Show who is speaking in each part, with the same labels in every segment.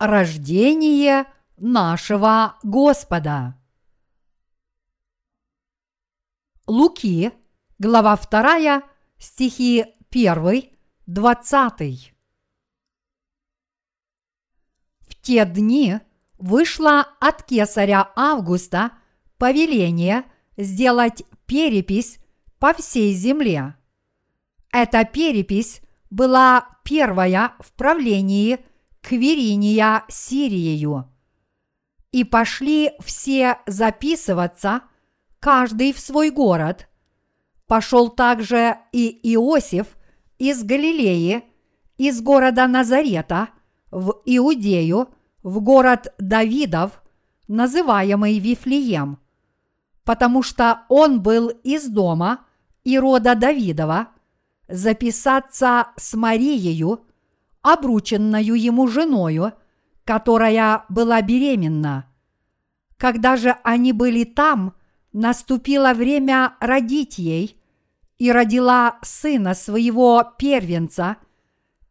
Speaker 1: Рождение нашего Господа. Луки, глава 2, стихи 1, 20. В те дни вышло от кесаря Августа повеление сделать перепись по всей земле. Эта перепись была первая в правлении Квириния Сириею. И пошли все записываться, каждый в свой город. Пошел также и Иосиф из Галилеи, из города Назарета, в Иудею, в город Давидов, называемый Вифлеем, потому что он был из дома и рода Давидова – записаться с Марией, обрученную ему женою, которая была беременна. Когда же они были там, наступило время родить ей, и родила сына своего первенца,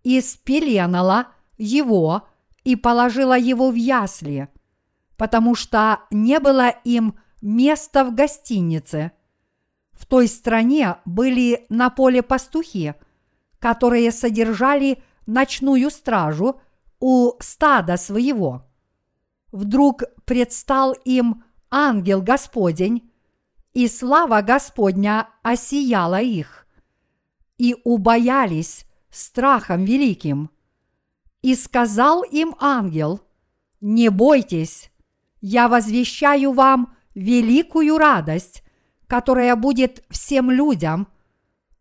Speaker 1: и спеленала его и положила его в ясли, потому что не было им места в гостинице – в той стране были на поле пастухи, которые содержали ночную стражу у стада своего. Вдруг предстал им ангел Господень, и слава Господня осияла их, и убоялись страхом великим. И сказал им ангел, не бойтесь, я возвещаю вам великую радость, которая будет всем людям,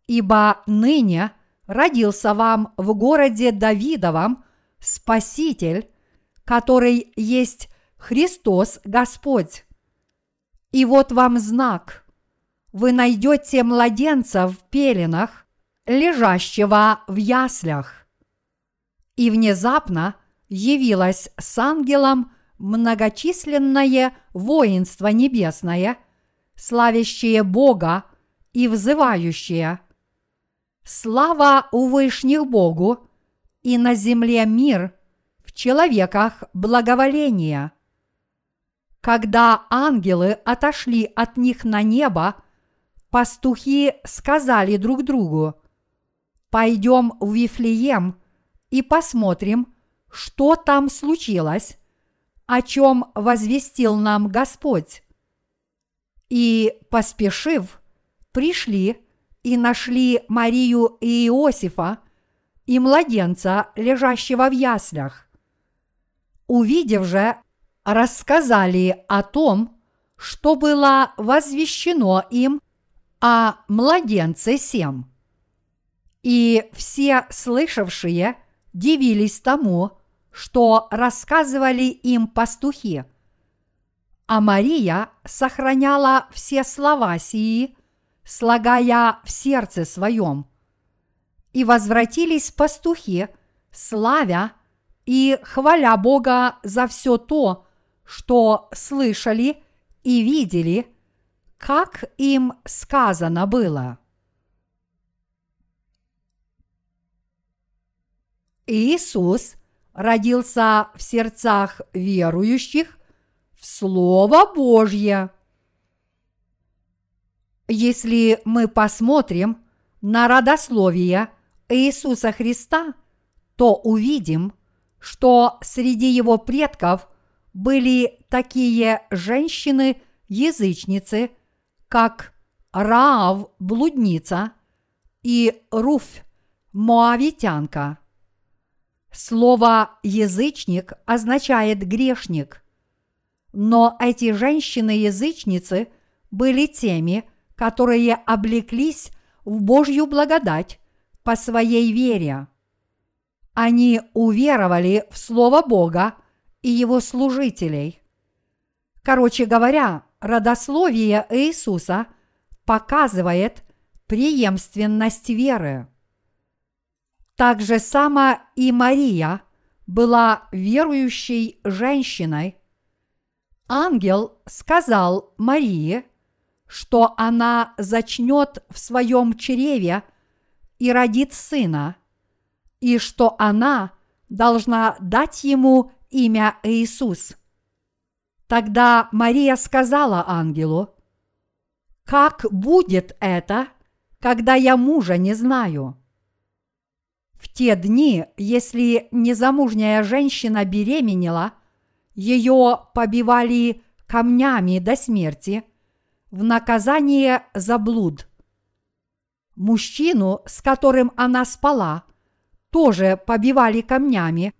Speaker 1: ибо ныне родился вам в городе Давидовом Спаситель, который есть Христос Господь. И вот вам знак. Вы найдете младенца в пеленах, лежащего в яслях. И внезапно явилось с ангелом многочисленное воинство небесное – славящие Бога и взывающие «Слава у вышних Богу, и на земле мир, в человеках благоволение». Когда ангелы отошли от них на небо, пастухи сказали друг другу, «Пойдем в Вифлеем и посмотрим, что там случилось, о чем возвестил нам Господь и, поспешив, пришли и нашли Марию и Иосифа и младенца, лежащего в яслях. Увидев же, рассказали о том, что было возвещено им о младенце сем. И все слышавшие дивились тому, что рассказывали им пастухи – а Мария сохраняла все слова сии, слагая в сердце своем. И возвратились пастухи, славя и хваля Бога за все то, что слышали и видели, как им сказано было. Иисус родился в сердцах верующих в Слово Божье. Если мы посмотрим на родословие Иисуса Христа, то увидим, что среди его предков были такие женщины-язычницы, как Раав блудница и Руфь моавитянка. Слово «язычник» означает «грешник», но эти женщины-язычницы были теми, которые облеклись в Божью благодать по своей вере. Они уверовали в Слово Бога и Его служителей. Короче говоря, родословие Иисуса показывает преемственность веры. Так же само и Мария была верующей женщиной, ангел сказал Марии, что она зачнет в своем чреве и родит сына, и что она должна дать ему имя Иисус. Тогда Мария сказала ангелу, «Как будет это, когда я мужа не знаю?» В те дни, если незамужняя женщина беременела, ее побивали камнями до смерти в наказание за блуд. Мужчину, с которым она спала, тоже побивали камнями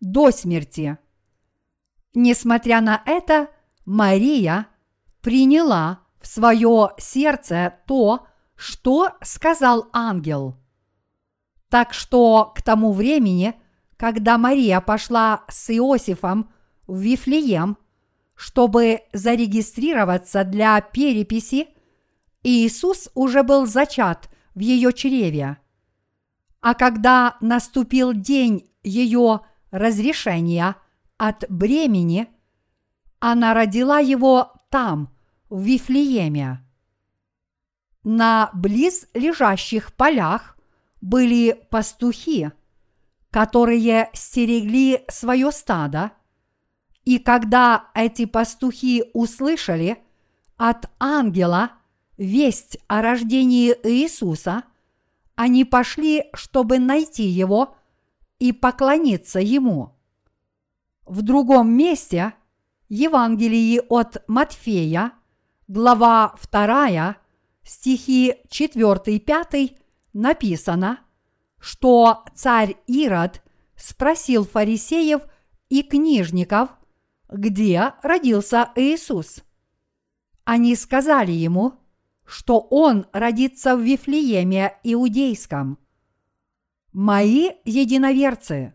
Speaker 1: до смерти. Несмотря на это, Мария приняла в свое сердце то, что сказал ангел. Так что к тому времени, когда Мария пошла с Иосифом в Вифлеем, чтобы зарегистрироваться для переписи, Иисус уже был зачат в ее чреве. А когда наступил день ее разрешения от бремени, она родила его там, в Вифлееме. На близ лежащих полях были пастухи, которые стерегли свое стадо – и когда эти пастухи услышали от ангела весть о рождении Иисуса, они пошли, чтобы найти его и поклониться ему. В другом месте Евангелии от Матфея, глава 2, стихи 4-5 написано, что царь Ирод спросил фарисеев и книжников – где родился Иисус. Они сказали ему, что он родится в Вифлееме Иудейском. Мои единоверцы,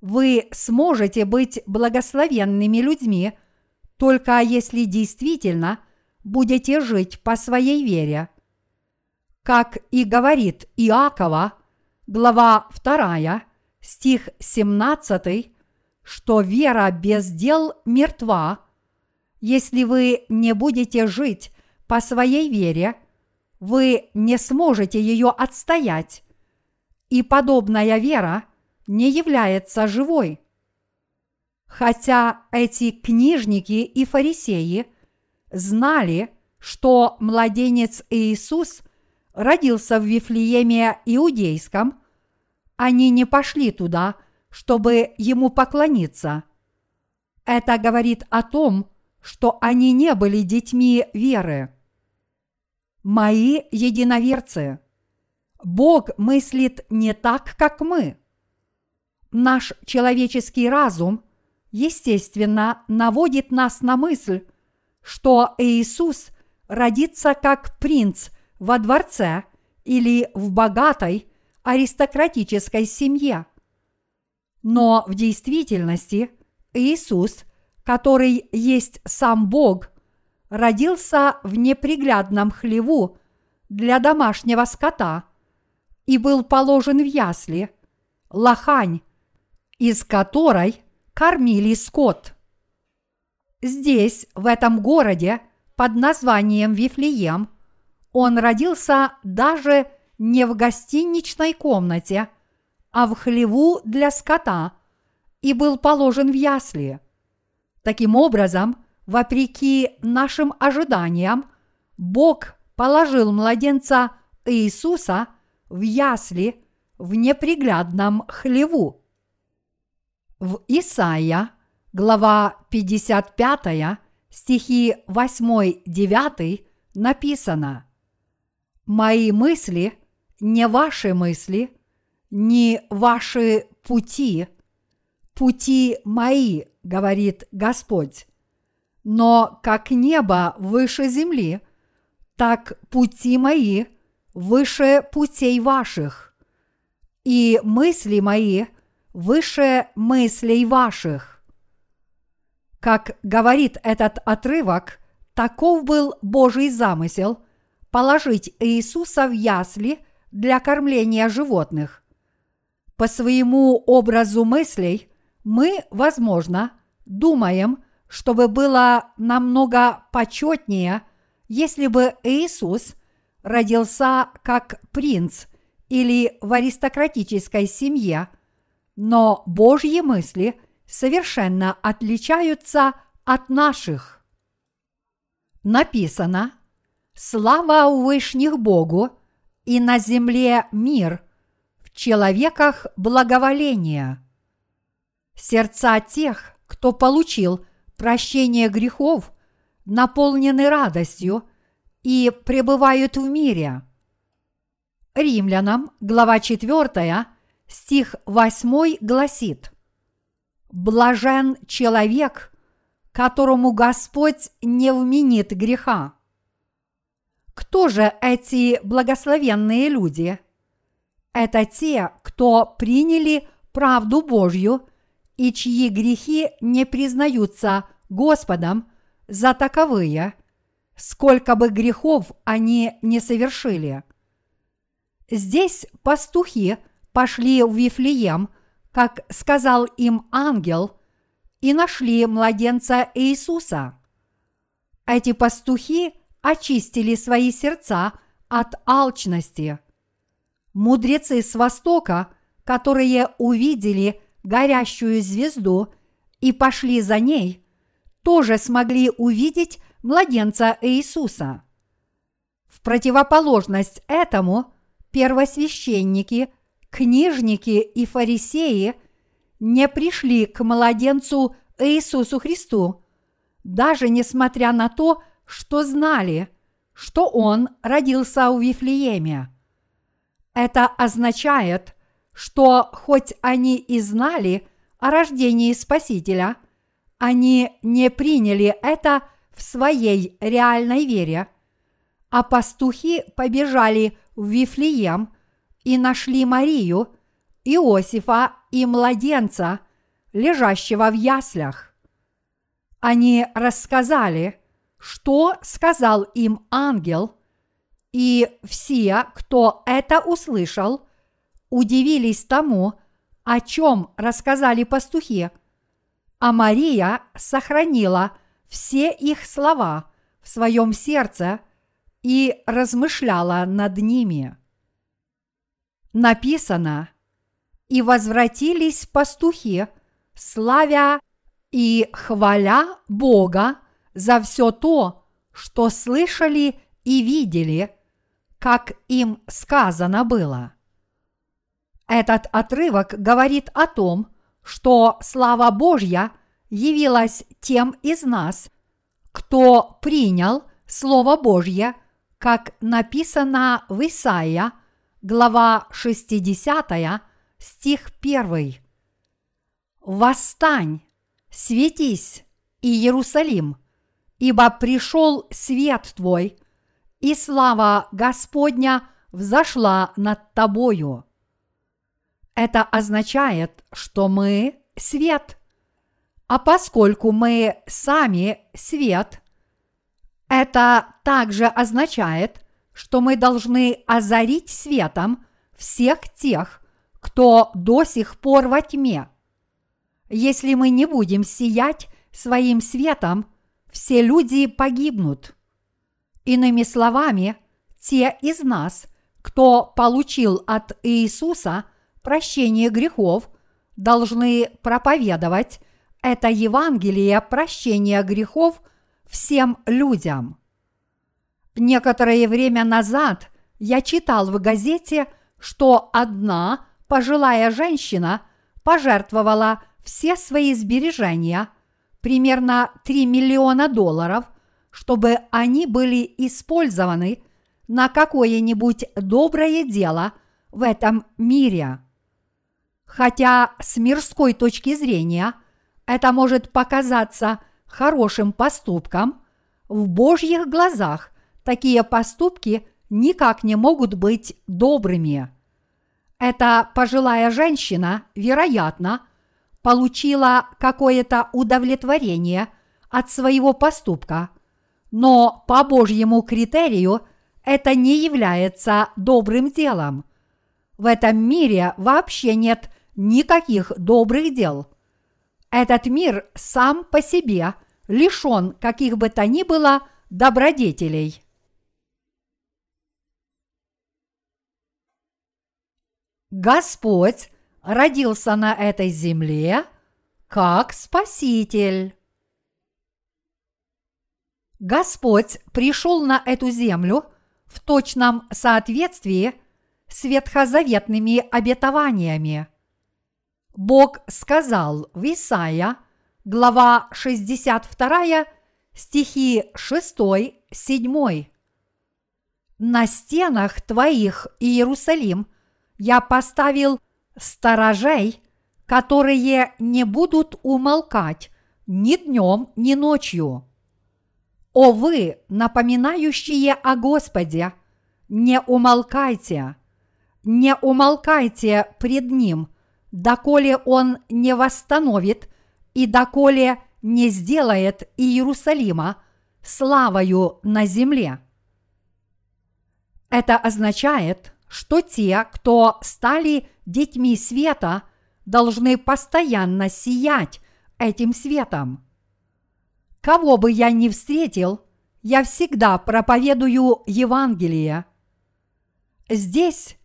Speaker 1: вы сможете быть благословенными людьми, только если действительно будете жить по своей вере. Как и говорит Иакова, глава 2, стих 17, что вера без дел мертва, если вы не будете жить по своей вере, вы не сможете ее отстоять, и подобная вера не является живой. Хотя эти книжники и фарисеи знали, что младенец Иисус родился в Вифлееме Иудейском, они не пошли туда – чтобы ему поклониться. Это говорит о том, что они не были детьми веры. Мои единоверцы, Бог мыслит не так, как мы. Наш человеческий разум, естественно, наводит нас на мысль, что Иисус родится как принц во дворце или в богатой аристократической семье. Но в действительности Иисус, который есть сам Бог, родился в неприглядном хлеву для домашнего скота и был положен в ясли, лохань, из которой кормили скот. Здесь, в этом городе, под названием Вифлеем, он родился даже не в гостиничной комнате – а в хлеву для скота и был положен в ясли. Таким образом, вопреки нашим ожиданиям, Бог положил младенца Иисуса в ясли в неприглядном хлеву. В Исаия, глава 55, стихи 8-9 написано «Мои мысли не ваши мысли, не ваши пути, пути мои, говорит Господь. Но как небо выше земли, так пути мои выше путей ваших, и мысли мои выше мыслей ваших. Как говорит этот отрывок, таков был Божий замысел положить Иисуса в ясли для кормления животных по своему образу мыслей мы, возможно, думаем, чтобы было намного почетнее, если бы Иисус родился как принц или в аристократической семье, но Божьи мысли совершенно отличаются от наших. Написано «Слава вышних Богу, и на земле мир, человеках благоволение». Сердца тех, кто получил прощение грехов, наполнены радостью и пребывают в мире. Римлянам, глава 4, стих 8 гласит «Блажен человек, которому Господь не вменит греха». Кто же эти благословенные люди? Это те, кто приняли правду Божью и чьи грехи не признаются Господом за таковые, сколько бы грехов они не совершили. Здесь пастухи пошли в Вифлеем, как сказал им ангел, и нашли младенца Иисуса. Эти пастухи очистили свои сердца от алчности. Мудрецы с Востока, которые увидели горящую звезду и пошли за ней, тоже смогли увидеть младенца Иисуса. В противоположность этому первосвященники, книжники и фарисеи не пришли к младенцу Иисусу Христу, даже несмотря на то, что знали, что он родился в Вифлееме. Это означает, что хоть они и знали о рождении Спасителя, они не приняли это в своей реальной вере, а пастухи побежали в Вифлеем и нашли Марию, Иосифа и младенца, лежащего в яслях. Они рассказали, что сказал им ангел, и все, кто это услышал, удивились тому, о чем рассказали пастухи, а Мария сохранила все их слова в своем сердце и размышляла над ними. Написано, и возвратились пастухи, славя и хваля Бога за все то, что слышали и видели, как им сказано было. Этот отрывок говорит о том, что слава Божья явилась тем из нас, кто принял Слово Божье, как написано в Исаия, глава 60, стих 1. «Восстань, светись, Иерусалим, ибо пришел свет твой, и слава Господня взошла над тобою». Это означает, что мы свет. А поскольку мы сами свет, это также означает, что мы должны озарить светом всех тех, кто до сих пор во тьме. Если мы не будем сиять своим светом, все люди погибнут. Иными словами, те из нас, кто получил от Иисуса – прощение грехов, должны проповедовать это Евангелие прощения грехов всем людям. Некоторое время назад я читал в газете, что одна пожилая женщина пожертвовала все свои сбережения, примерно 3 миллиона долларов, чтобы они были использованы на какое-нибудь доброе дело в этом мире. Хотя с мирской точки зрения это может показаться хорошим поступком, в Божьих глазах такие поступки никак не могут быть добрыми. Эта пожилая женщина, вероятно, получила какое-то удовлетворение от своего поступка, но по Божьему критерию это не является добрым делом. В этом мире вообще нет никаких добрых дел. Этот мир сам по себе лишен каких бы то ни было добродетелей. Господь родился на этой земле как Спаситель. Господь пришел на эту землю в точном соответствии с ветхозаветными обетованиями. Бог сказал в Исаия, глава 62, стихи 6-7. «На стенах твоих, Иерусалим, я поставил сторожей, которые не будут умолкать ни днем, ни ночью. О вы, напоминающие о Господе, не умолкайте, не умолкайте пред Ним, доколе Он не восстановит и доколе не сделает Иерусалима славою на земле. Это означает, что те, кто стали детьми света, должны постоянно сиять этим светом. Кого бы я ни встретил, я всегда проповедую Евангелие. Здесь,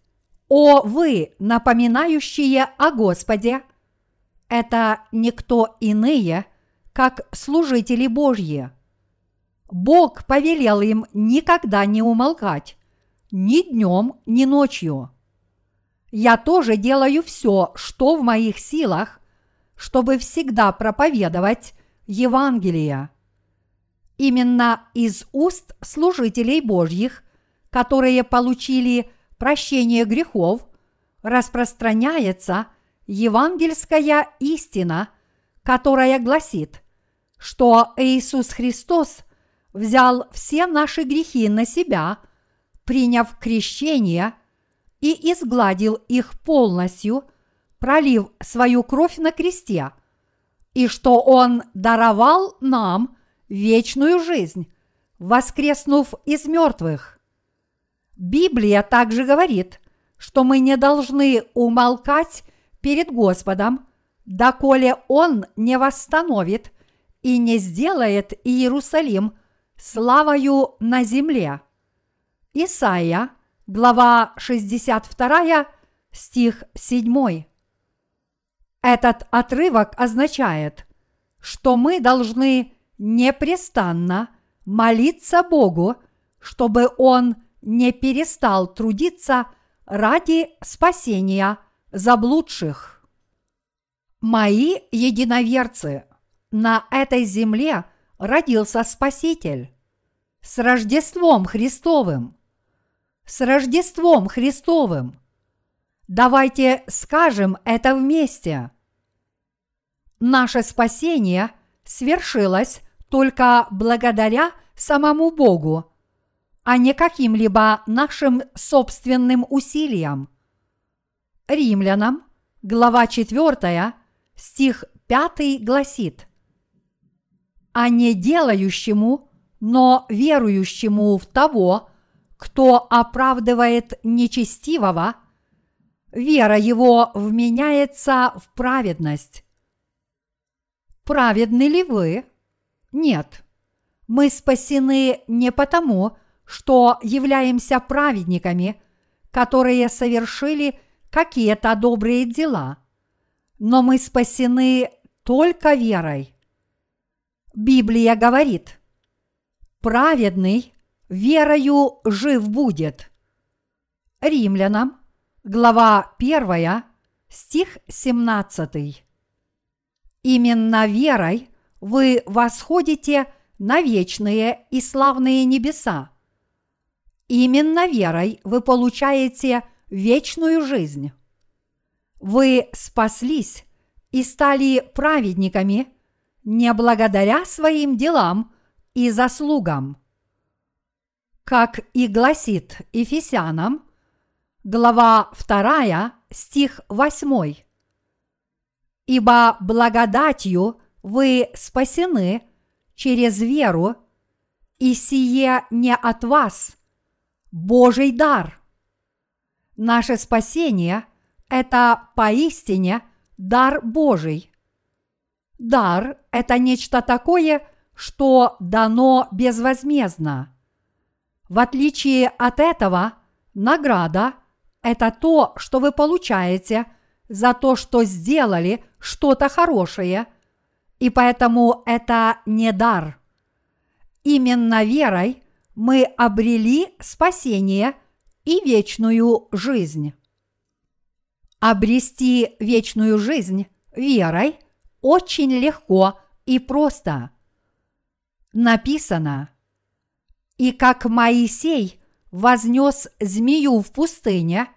Speaker 1: о вы, напоминающие о Господе, это никто иные, как служители Божьи. Бог повелел им никогда не умолкать, ни днем, ни ночью. Я тоже делаю все, что в моих силах, чтобы всегда проповедовать Евангелие. Именно из уст служителей Божьих, которые получили прощение грехов, распространяется евангельская истина, которая гласит, что Иисус Христос взял все наши грехи на себя, приняв крещение и изгладил их полностью, пролив свою кровь на кресте – и что Он даровал нам вечную жизнь, воскреснув из мертвых. Библия также говорит, что мы не должны умолкать перед Господом, доколе Он не восстановит и не сделает Иерусалим славою на земле. Исайя, глава 62, стих 7. Этот отрывок означает, что мы должны непрестанно молиться Богу, чтобы Он не перестал трудиться ради спасения заблудших. Мои единоверцы, на этой земле родился Спаситель. С Рождеством Христовым! С Рождеством Христовым! Давайте скажем это вместе – наше спасение свершилось только благодаря самому Богу, а не каким-либо нашим собственным усилиям. Римлянам, глава 4, стих 5 гласит «А не делающему, но верующему в того, кто оправдывает нечестивого, вера его вменяется в праведность». Праведны ли вы? Нет. Мы спасены не потому, что являемся праведниками, которые совершили какие-то добрые дела, но мы спасены только верой. Библия говорит, праведный верою жив будет. Римлянам, глава 1, стих 17. Именно верой вы восходите на вечные и славные небеса. Именно верой вы получаете вечную жизнь. Вы спаслись и стали праведниками не благодаря своим делам и заслугам. Как и гласит Ефесянам, глава 2, стих 8 ибо благодатью вы спасены через веру, и сие не от вас, Божий дар. Наше спасение – это поистине дар Божий. Дар – это нечто такое, что дано безвозмездно. В отличие от этого, награда – это то, что вы получаете за то, что сделали что-то хорошее и поэтому это не дар. Именно верой мы обрели спасение и вечную жизнь. Обрести вечную жизнь верой очень легко и просто. Написано, «И как Моисей вознес змею в пустыне,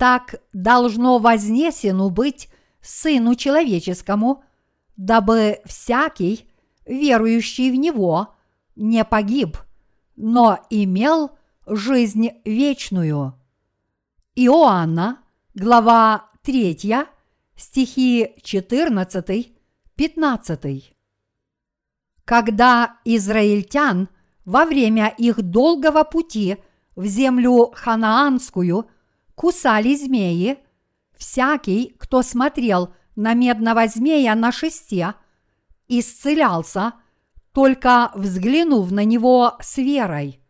Speaker 1: так должно вознесену быть Сыну Человеческому, дабы всякий, верующий в Него, не погиб, но имел жизнь вечную». Иоанна, глава 3, стихи 14, 15. Когда израильтян во время их долгого пути в землю ханаанскую кусали змеи, всякий, кто смотрел на медного змея на шесте, исцелялся, только взглянув на него с верой.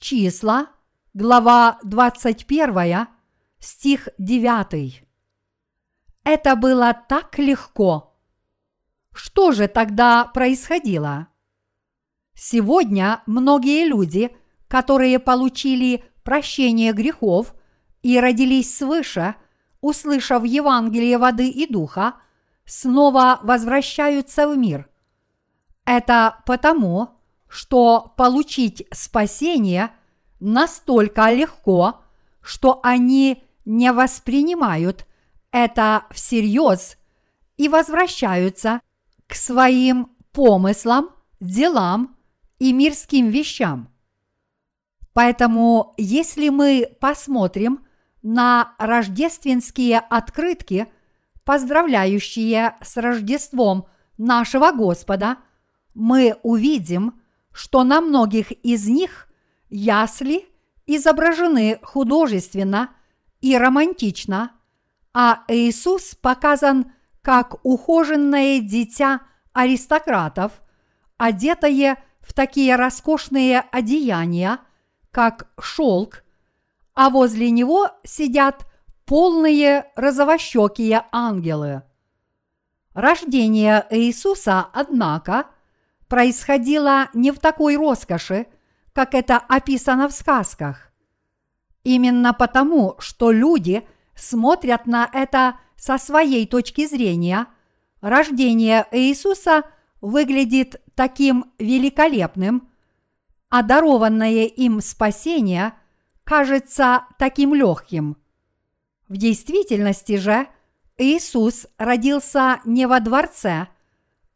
Speaker 1: Числа, глава 21, стих 9. Это было так легко. Что же тогда происходило? Сегодня многие люди, которые получили прощение грехов и родились свыше, услышав Евангелие воды и духа, снова возвращаются в мир. Это потому, что получить спасение настолько легко, что они не воспринимают это всерьез и возвращаются к своим помыслам, делам и мирским вещам. Поэтому, если мы посмотрим на рождественские открытки, поздравляющие с Рождеством нашего Господа, мы увидим, что на многих из них ясли изображены художественно и романтично – а Иисус показан как ухоженное дитя аристократов, одетое в такие роскошные одеяния, как шелк, а возле него сидят полные розовощекие ангелы. Рождение Иисуса, однако, происходило не в такой роскоши, как это описано в сказках. Именно потому, что люди – смотрят на это со своей точки зрения, рождение Иисуса выглядит таким великолепным, а дарованное им спасение кажется таким легким. В действительности же Иисус родился не во дворце,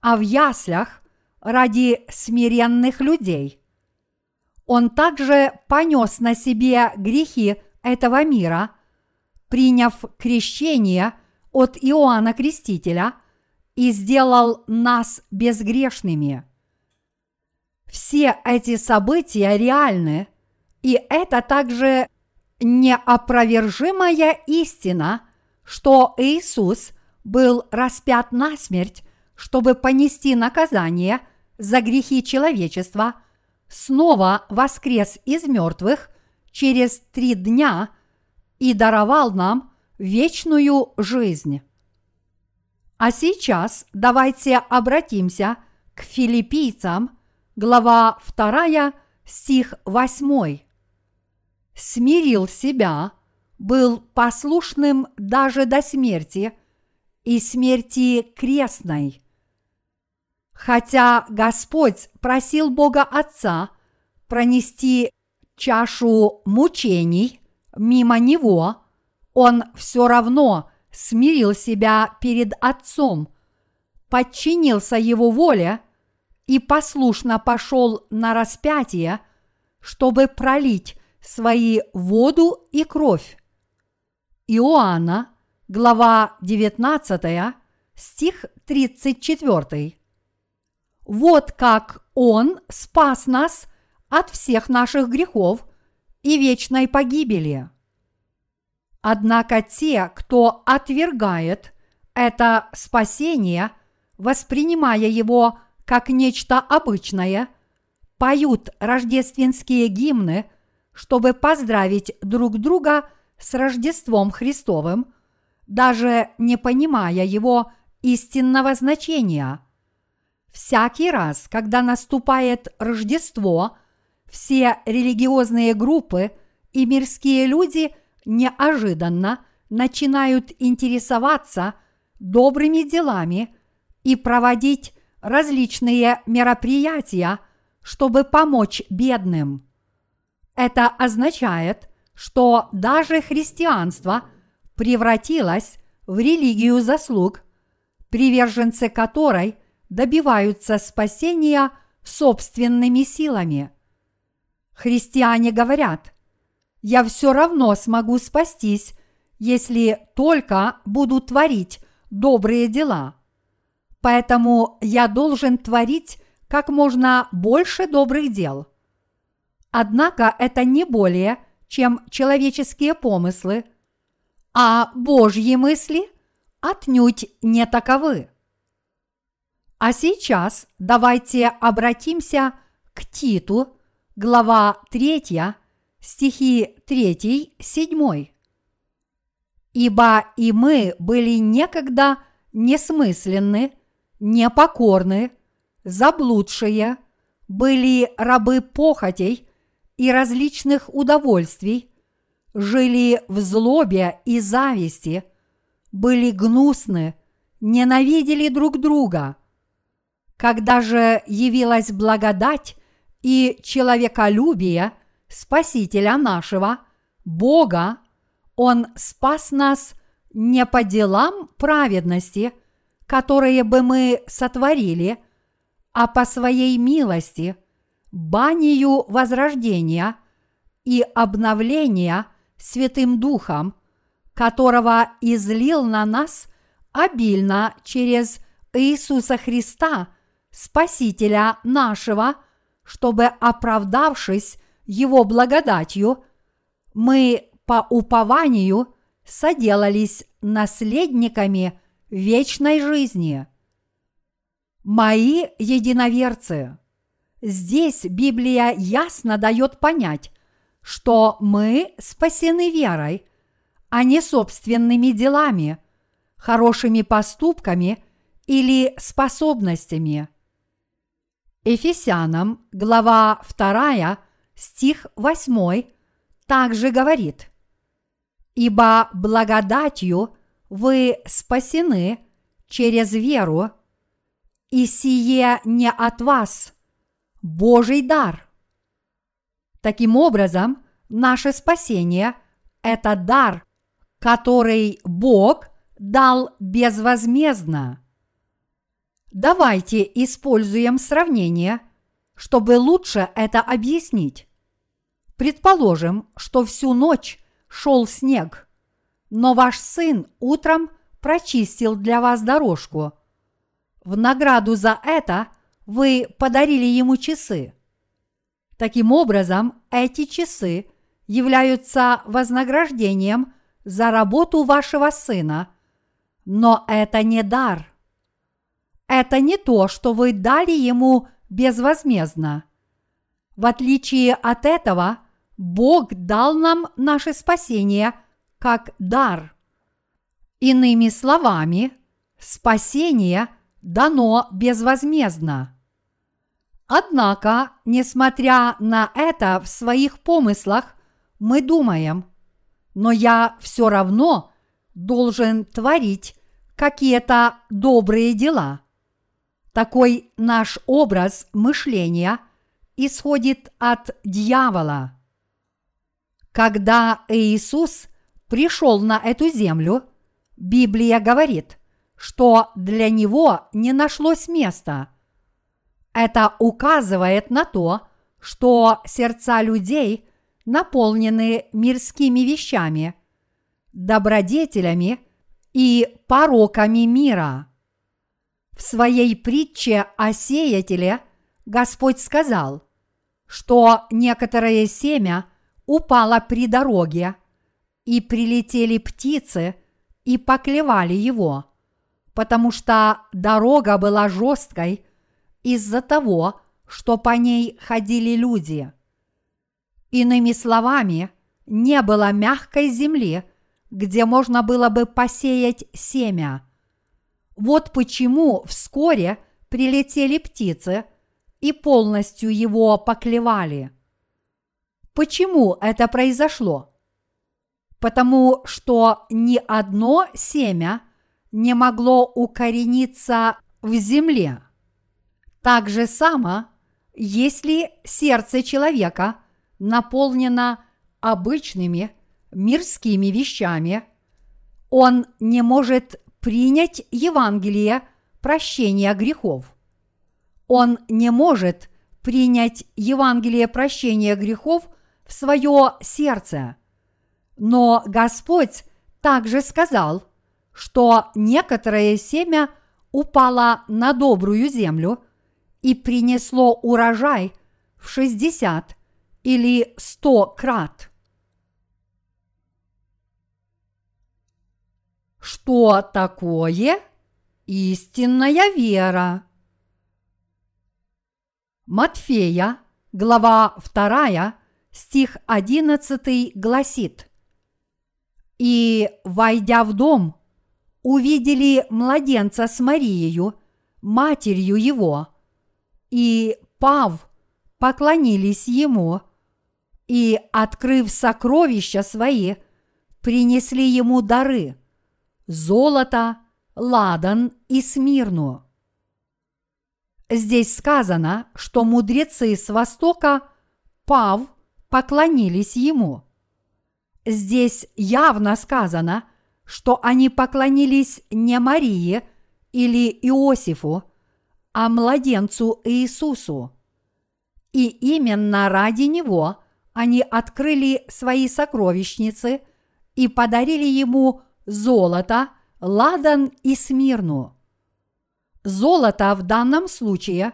Speaker 1: а в яслях ради смиренных людей. Он также понес на себе грехи этого мира – приняв крещение от Иоанна Крестителя и сделал нас безгрешными. Все эти события реальны, и это также неопровержимая истина, что Иисус был распят на смерть, чтобы понести наказание за грехи человечества, снова воскрес из мертвых через три дня – и даровал нам вечную жизнь. А сейчас давайте обратимся к филиппийцам, глава 2, стих 8. «Смирил себя, был послушным даже до смерти и смерти крестной». Хотя Господь просил Бога Отца пронести чашу мучений – мимо него, он все равно смирил себя перед Отцом, подчинился его воле и послушно пошел на распятие, чтобы пролить свои воду и кровь. Иоанна, глава 19, стих 34. Вот как Он спас нас от всех наших грехов и вечной погибели. Однако те, кто отвергает это спасение, воспринимая его как нечто обычное, поют рождественские гимны, чтобы поздравить друг друга с Рождеством Христовым, даже не понимая его истинного значения. Всякий раз, когда наступает Рождество, все религиозные группы и мирские люди неожиданно начинают интересоваться добрыми делами и проводить различные мероприятия, чтобы помочь бедным. Это означает, что даже христианство превратилось в религию заслуг, приверженцы которой добиваются спасения собственными силами. Христиане говорят, я все равно смогу спастись, если только буду творить добрые дела. Поэтому я должен творить как можно больше добрых дел. Однако это не более, чем человеческие помыслы, а Божьи мысли отнюдь не таковы. А сейчас давайте обратимся к Титу, глава 3, стихи 3-7. «Ибо и мы были некогда несмысленны, непокорны, заблудшие, были рабы похотей и различных удовольствий, жили в злобе и зависти, были гнусны, ненавидели друг друга. Когда же явилась благодать и человеколюбие Спасителя нашего, Бога, Он спас нас не по делам праведности – которые бы мы сотворили, а по своей милости, банию возрождения и обновления Святым Духом, которого излил на нас обильно через Иисуса Христа, Спасителя нашего, чтобы, оправдавшись Его благодатью, мы по упованию соделались наследниками – вечной жизни. Мои единоверцы, здесь Библия ясно дает понять, что мы спасены верой, а не собственными делами, хорошими поступками или способностями. Ефесянам, глава 2, стих 8, также говорит, «Ибо благодатью вы спасены через веру, и сие не от вас, Божий дар. Таким образом, наше спасение – это дар, который Бог дал безвозмездно. Давайте используем сравнение, чтобы лучше это объяснить. Предположим, что всю ночь шел снег – но ваш сын утром прочистил для вас дорожку. В награду за это вы подарили ему часы. Таким образом, эти часы являются вознаграждением за работу вашего сына, но это не дар. Это не то, что вы дали ему безвозмездно. В отличие от этого, Бог дал нам наше спасение – как дар. Иными словами, спасение дано безвозмездно. Однако, несмотря на это в своих помыслах, мы думаем, но я все равно должен творить какие-то добрые дела. Такой наш образ мышления исходит от дьявола. Когда Иисус – пришел на эту землю, Библия говорит, что для него не нашлось места. Это указывает на то, что сердца людей наполнены мирскими вещами, добродетелями и пороками мира. В своей притче о сеятеле Господь сказал, что некоторое семя упало при дороге – и прилетели птицы и поклевали его, потому что дорога была жесткой из-за того, что по ней ходили люди. Иными словами, не было мягкой земли, где можно было бы посеять семя. Вот почему вскоре прилетели птицы и полностью его поклевали. Почему это произошло? Потому что ни одно семя не могло укорениться в земле. Так же само, если сердце человека наполнено обычными мирскими вещами, он не может принять Евангелие прощения грехов. Он не может принять Евангелие прощения грехов в свое сердце. Но Господь также сказал, что некоторое семя упало на добрую землю и принесло урожай в 60 или 100 крат. Что такое истинная вера? Матфея, глава 2, стих 11 гласит «И, войдя в дом, увидели младенца с Марией, матерью его, и, пав, поклонились ему, и, открыв сокровища свои, принесли ему дары – золото, ладан и смирну. Здесь сказано, что мудрецы с Востока, Пав, поклонились ему. Здесь явно сказано, что они поклонились не Марии или Иосифу, а младенцу Иисусу. И именно ради него они открыли свои сокровищницы и подарили ему золото, ладан и смирну. Золото в данном случае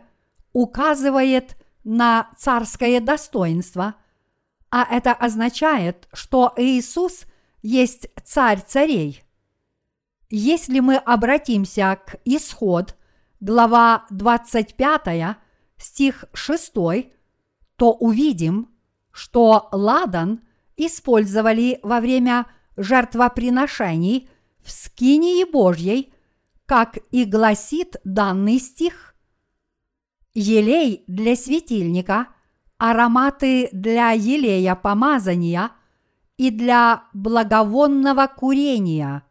Speaker 1: указывает на царское достоинство, а это означает, что Иисус есть царь царей. Если мы обратимся к исход, глава 25, стих 6, то увидим, что ладан использовали во время жертвоприношений в скинии Божьей – как и гласит данный стих. Елей для светильника, ароматы для елея помазания и для благовонного курения.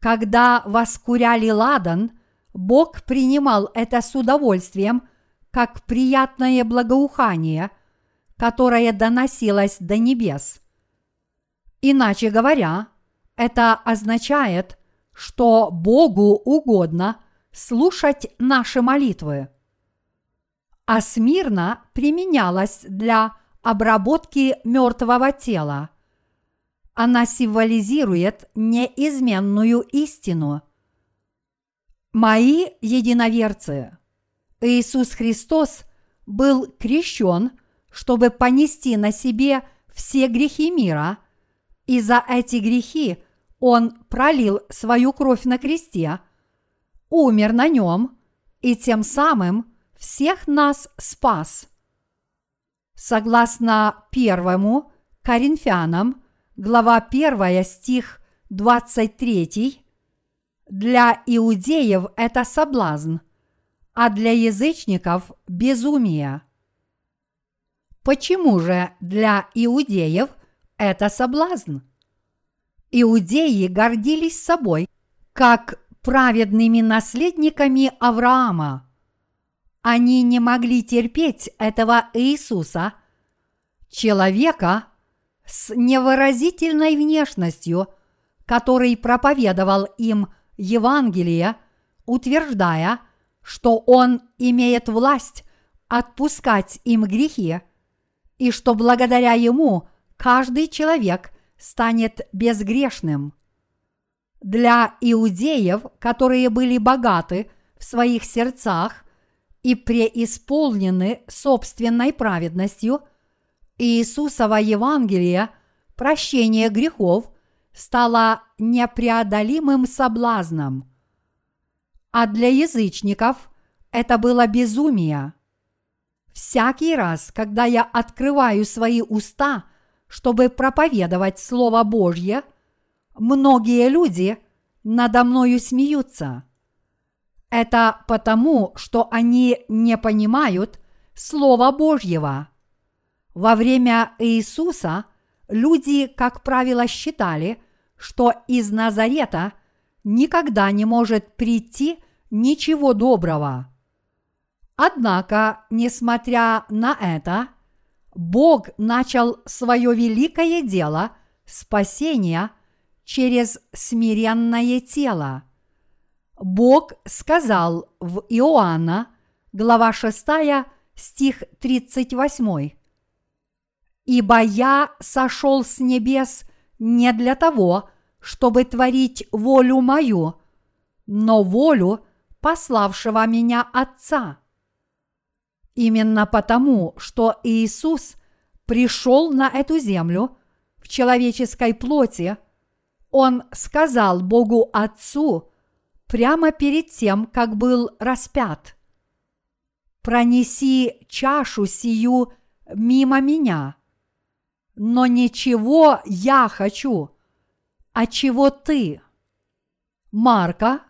Speaker 1: Когда воскуряли ладан, Бог принимал это с удовольствием, как приятное благоухание, которое доносилось до небес. Иначе говоря, это означает – что Богу угодно слушать наши молитвы. А смирно применялась для обработки мертвого тела. Она символизирует неизменную истину. Мои единоверцы, Иисус Христос был крещен, чтобы понести на себе все грехи мира, и за эти грехи он пролил свою кровь на кресте, умер на нем и тем самым всех нас спас. Согласно первому Коринфянам, глава 1 стих 23, для иудеев это соблазн, а для язычников – безумие. Почему же для иудеев это соблазн? иудеи гордились собой, как праведными наследниками Авраама. Они не могли терпеть этого Иисуса, человека с невыразительной внешностью, который проповедовал им Евангелие, утверждая, что он имеет власть отпускать им грехи, и что благодаря ему каждый человек станет безгрешным. Для иудеев, которые были богаты в своих сердцах и преисполнены собственной праведностью, Иисусово Евангелие, прощение грехов, стало непреодолимым соблазном. А для язычников это было безумие. Всякий раз, когда я открываю свои уста – чтобы проповедовать Слово Божье, многие люди надо мною смеются? Это потому, что они не понимают Слова Божьего. Во время Иисуса люди, как правило, считали, что из Назарета никогда не может прийти ничего доброго. Однако, несмотря на это, Бог начал свое великое дело спасения через смиренное тело. Бог сказал в Иоанна, глава 6, стих 38. «Ибо я сошел с небес не для того, чтобы творить волю мою, но волю пославшего меня Отца». Именно потому, что Иисус пришел на эту землю в человеческой плоти, Он сказал Богу Отцу прямо перед тем, как был распят. «Пронеси чашу сию мимо меня, но ничего я хочу, а чего ты?» Марка,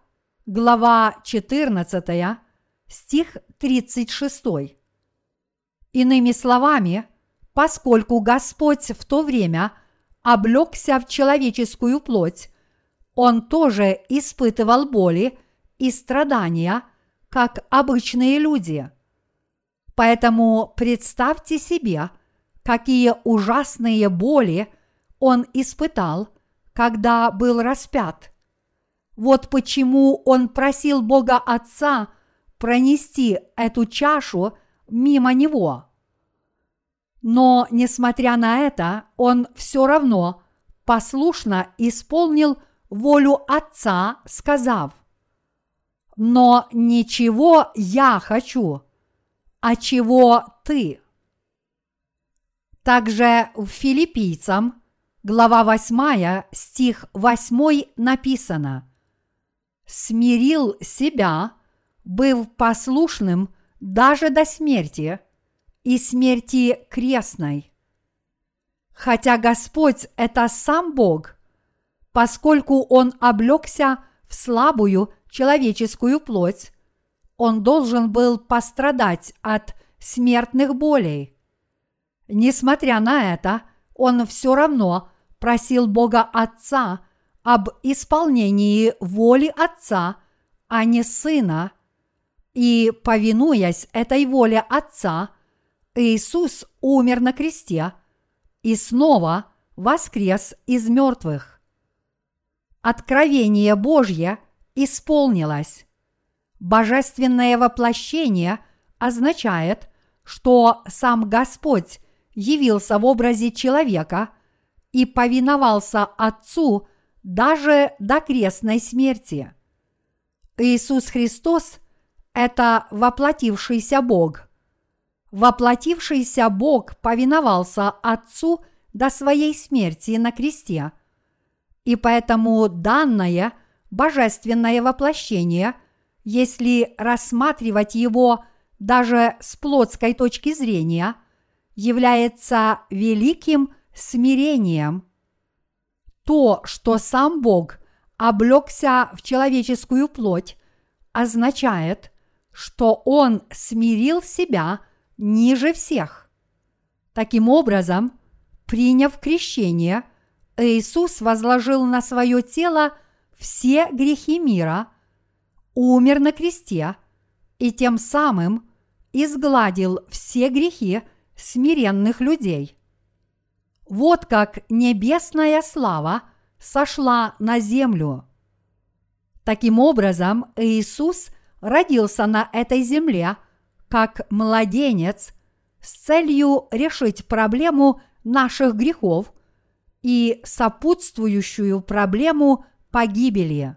Speaker 1: глава 14, стих 36. Иными словами, поскольку Господь в то время облегся в человеческую плоть, Он тоже испытывал боли и страдания, как обычные люди. Поэтому представьте себе, какие ужасные боли Он испытал, когда был распят. Вот почему Он просил Бога Отца пронести эту чашу – мимо него. Но, несмотря на это, он все равно послушно исполнил волю Отца, сказав, «Но ничего я хочу, а чего ты?» Также в филиппийцам, глава 8, стих 8 написано «Смирил себя, быв послушным даже до смерти и смерти крестной. Хотя Господь – это сам Бог, поскольку Он облегся в слабую человеческую плоть, Он должен был пострадать от смертных болей. Несмотря на это, Он все равно просил Бога Отца об исполнении воли Отца, а не Сына – и, повинуясь этой воле Отца, Иисус умер на кресте и снова воскрес из мертвых. Откровение Божье исполнилось. Божественное воплощение означает, что сам Господь явился в образе человека и повиновался Отцу даже до крестной смерти. Иисус Христос – это воплотившийся Бог. Воплотившийся Бог повиновался Отцу до своей смерти на кресте. И поэтому данное божественное воплощение, если рассматривать его даже с плотской точки зрения, является великим смирением. То, что сам Бог облегся в человеческую плоть, означает – что Он смирил себя ниже всех. Таким образом, приняв крещение, Иисус возложил на свое тело все грехи мира, умер на кресте и тем самым изгладил все грехи смиренных людей. Вот как небесная слава сошла на землю. Таким образом, Иисус родился на этой земле как младенец с целью решить проблему наших грехов и сопутствующую проблему погибели.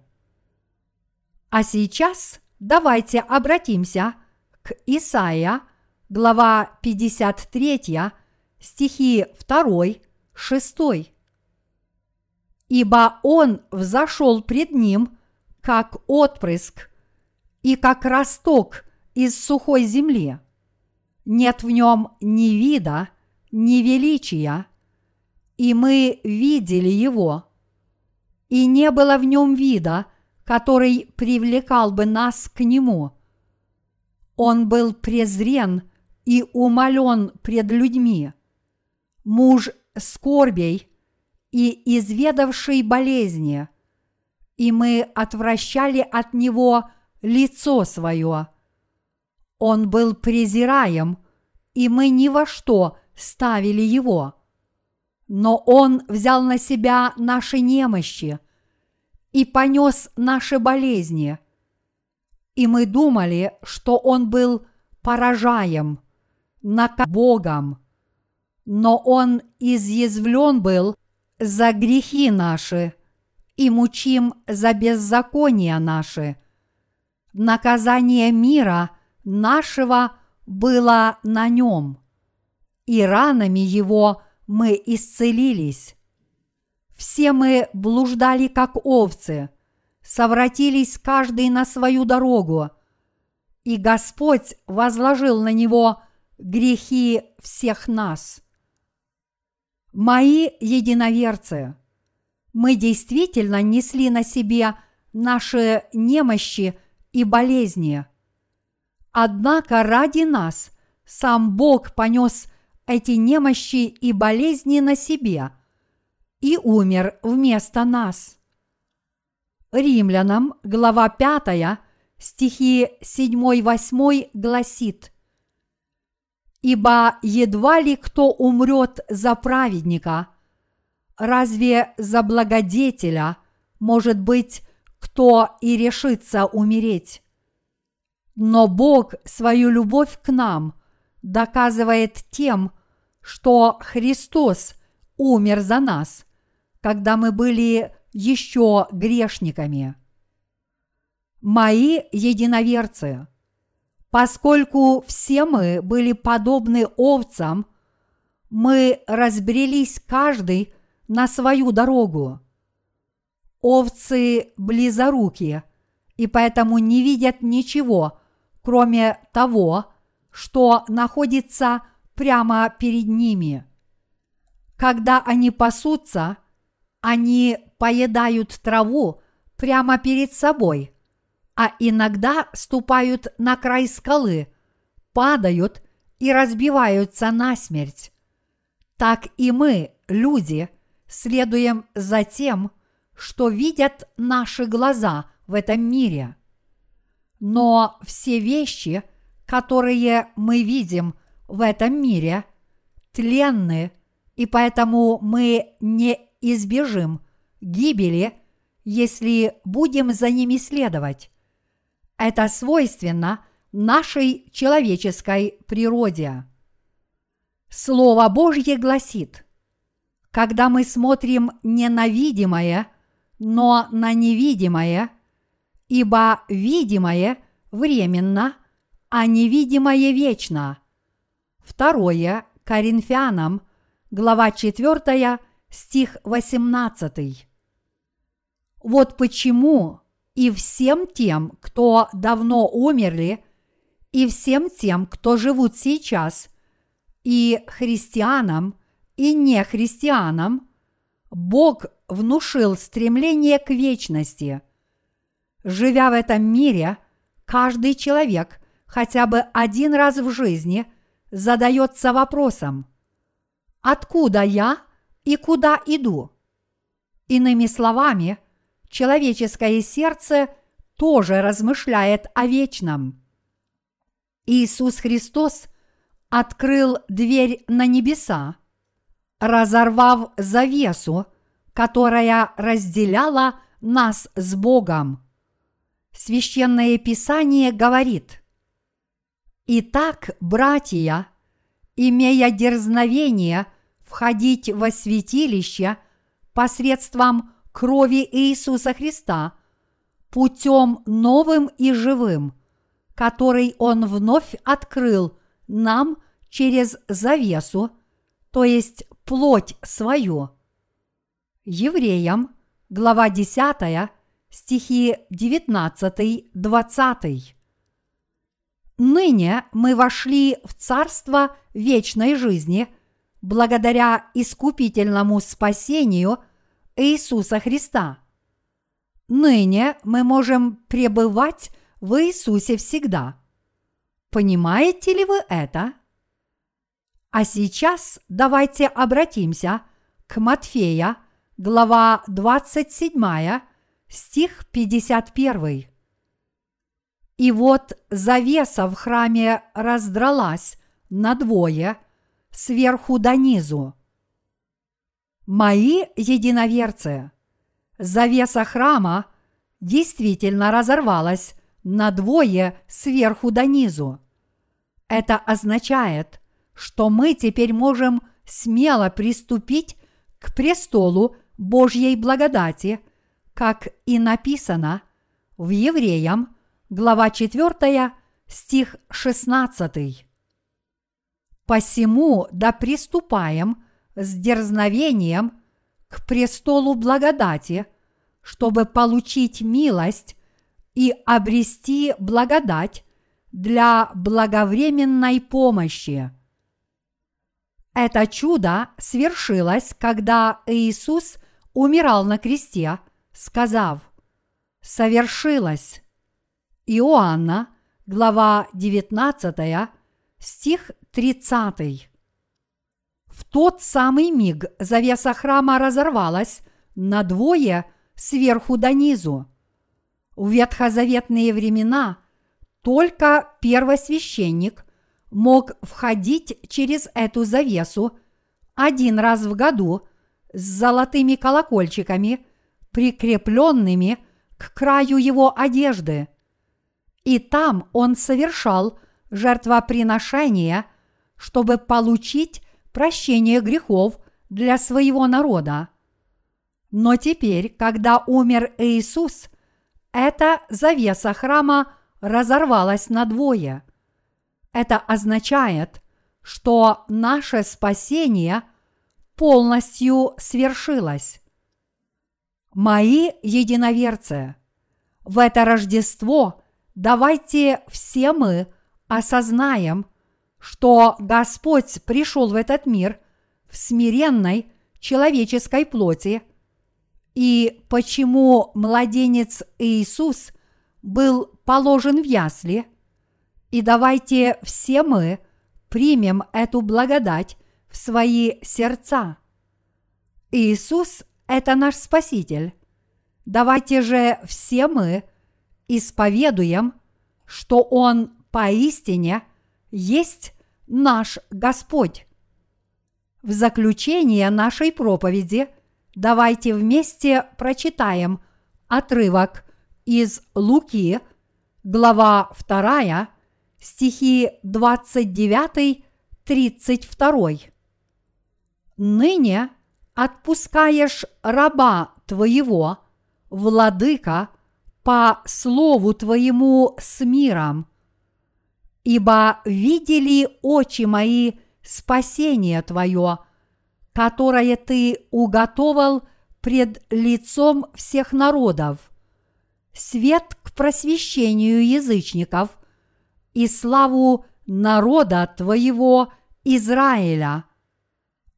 Speaker 1: А сейчас давайте обратимся к Исаия, глава 53, стихи 2, 6. «Ибо он взошел пред ним, как отпрыск и как росток из сухой земли. Нет в нем ни вида, ни величия, и мы видели его, и не было в нем вида который привлекал бы нас к Нему. Он был презрен и умолен пред людьми. Муж скорбей и изведавший болезни, и мы отвращали от него лицо свое. Он был презираем, и мы ни во что ставили его. Но он взял на себя наши немощи и понес наши болезни. И мы думали, что он был поражаем, над Богом. Но он изъязвлен был за грехи наши и мучим за беззакония наши. Наказание мира нашего было на нем, и ранами его мы исцелились. Все мы блуждали, как овцы, совратились каждый на свою дорогу, и Господь возложил на него грехи всех нас. Мои единоверцы, мы действительно несли на себе наши немощи и болезни. Однако ради нас сам Бог понес эти немощи и болезни на себе и умер вместо нас. Римлянам, глава 5, стихи 7-8 гласит «Ибо едва ли кто умрет за праведника, разве за благодетеля, может быть, кто и решится умереть? Но Бог свою любовь к нам доказывает тем, что Христос умер за нас, когда мы были еще грешниками. Мои единоверцы, поскольку все мы были подобны овцам, мы разбрелись каждый на свою дорогу. Овцы близоруки, и поэтому не видят ничего, кроме того, что находится прямо перед ними. Когда они пасутся, они поедают траву прямо перед собой, а иногда ступают на край скалы, падают и разбиваются насмерть. Так и мы, люди, следуем за тем, что видят наши глаза в этом мире. Но все вещи, которые мы видим в этом мире, тленны, и поэтому мы не избежим гибели, если будем за ними следовать. Это свойственно нашей человеческой природе. Слово Божье гласит, когда мы смотрим не на видимое, но на невидимое, ибо видимое временно, а невидимое вечно. Второе Коринфянам, глава 4, стих 18. Вот почему и всем тем, кто давно умерли, и всем тем, кто живут сейчас, и христианам, и нехристианам, Бог внушил стремление к вечности. Живя в этом мире, каждый человек хотя бы один раз в жизни задается вопросом, откуда я и куда иду? Иными словами, человеческое сердце тоже размышляет о вечном. Иисус Христос открыл дверь на небеса, разорвав завесу, которая разделяла нас с Богом. Священное Писание говорит, «Итак, братья, имея дерзновение – входить во святилище посредством крови Иисуса Христа путем новым и живым, который Он вновь открыл нам через завесу, то есть плоть свою. Евреям, глава 10, стихи 19-20. Ныне мы вошли в царство вечной жизни – благодаря искупительному спасению Иисуса Христа. ныне мы можем пребывать в Иисусе всегда. Понимаете ли вы это? А сейчас давайте обратимся к Матфея, глава 27, стих 51. И вот завеса в храме раздралась надвое, сверху до низу. Мои единоверцы, завеса храма действительно разорвалась надвое сверху до низу. Это означает, что мы теперь можем смело приступить к престолу Божьей благодати, как и написано в Евреям, глава 4, стих 16. «Посему да приступаем с дерзновением к престолу благодати, чтобы получить милость и обрести благодать для благовременной помощи. Это чудо свершилось, когда Иисус умирал на кресте, сказав «Совершилось». Иоанна, глава 19, стих 30. В тот самый миг завеса храма разорвалась надвое сверху до низу. В ветхозаветные времена только первосвященник мог входить через эту завесу один раз в году с золотыми колокольчиками, прикрепленными к краю его одежды. И там он совершал жертвоприношение, чтобы получить прощение грехов для своего народа. Но теперь, когда умер Иисус, эта завеса храма разорвалась надвое. Это означает, что наше спасение полностью свершилось. Мои единоверцы, в это Рождество давайте все мы осознаем, что Господь пришел в этот мир в смиренной человеческой плоти, и почему младенец Иисус был положен в ясли, и давайте все мы примем эту благодать в свои сердца. Иисус – это наш Спаситель. Давайте же все мы исповедуем, что Он поистине есть наш Господь. В заключение нашей проповеди давайте вместе прочитаем отрывок из Луки, глава 2, стихи 29-32. «Ныне отпускаешь раба твоего, владыка, по слову твоему с миром, ибо видели очи мои спасение твое, которое ты уготовал пред лицом всех народов, свет к просвещению язычников и славу народа твоего Израиля.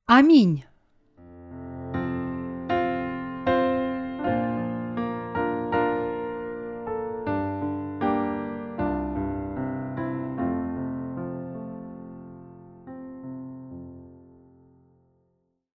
Speaker 1: Аминь.